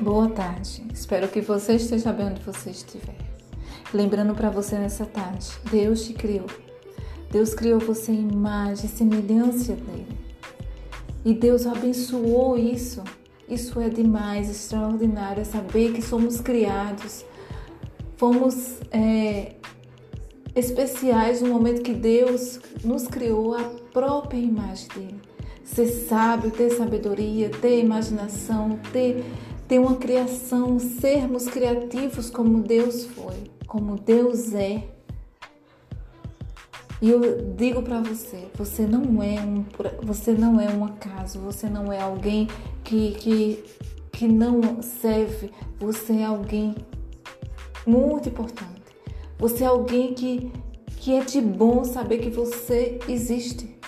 Boa tarde. Espero que você esteja bem onde você estiver. Lembrando para você nessa tarde, Deus te criou. Deus criou você em imagem e semelhança dele. E Deus abençoou isso. Isso é demais, extraordinário. É saber que somos criados, fomos é, especiais no momento que Deus nos criou a própria imagem dele. Ser sábio, ter sabedoria, ter imaginação, ter ter uma criação, sermos criativos como Deus foi, como Deus é. E eu digo para você, você não é um, você não é um acaso, você não é alguém que, que, que não serve, você é alguém muito importante. Você é alguém que, que é de bom saber que você existe.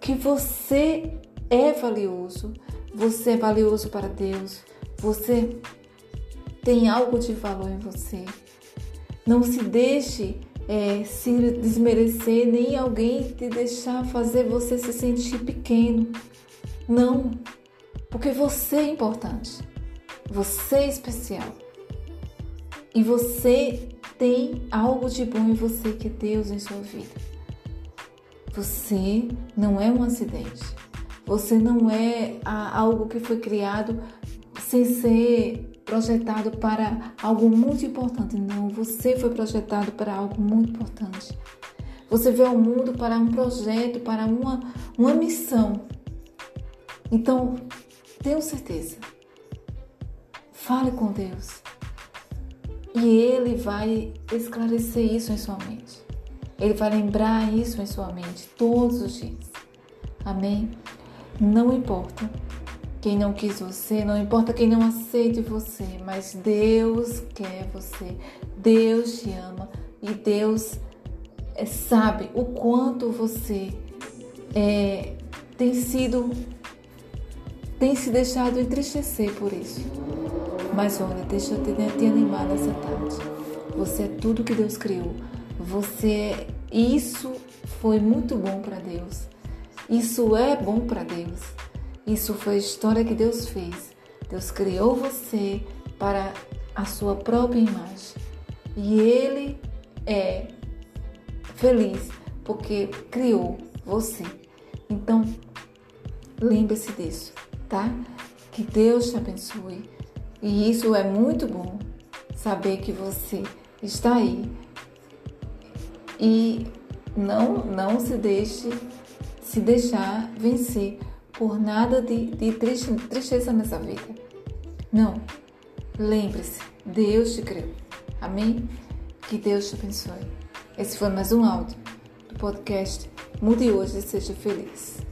Que você é valioso, você é valioso para Deus. Você tem algo de valor em você. Não se deixe é, se desmerecer, nem alguém te deixar fazer você se sentir pequeno. Não, porque você é importante. Você é especial. E você tem algo de bom em você que é Deus em sua vida. Você não é um acidente. Você não é algo que foi criado sem ser projetado para algo muito importante. Não, você foi projetado para algo muito importante. Você veio ao mundo para um projeto, para uma, uma missão. Então, tenho certeza. Fale com Deus. E Ele vai esclarecer isso em sua mente. Ele vai lembrar isso em sua mente todos os dias. Amém? Não importa quem não quis você, não importa quem não aceite você, mas Deus quer você, Deus te ama e Deus é, sabe o quanto você é, tem sido, tem se deixado entristecer por isso. Mas olha, deixa eu te, te animar nessa tarde. Você é tudo que Deus criou. Você, isso foi muito bom para Deus. Isso é bom para Deus. Isso foi a história que Deus fez. Deus criou você para a sua própria imagem. E Ele é feliz porque criou você. Então, lembre-se disso, tá? Que Deus te abençoe. E isso é muito bom, saber que você está aí. E não, não se deixe se deixar vencer por nada de, de tristeza nessa vida. Não. Lembre-se, Deus te criou. Amém? Que Deus te abençoe. Esse foi mais um áudio do podcast Mude Hoje e Seja Feliz.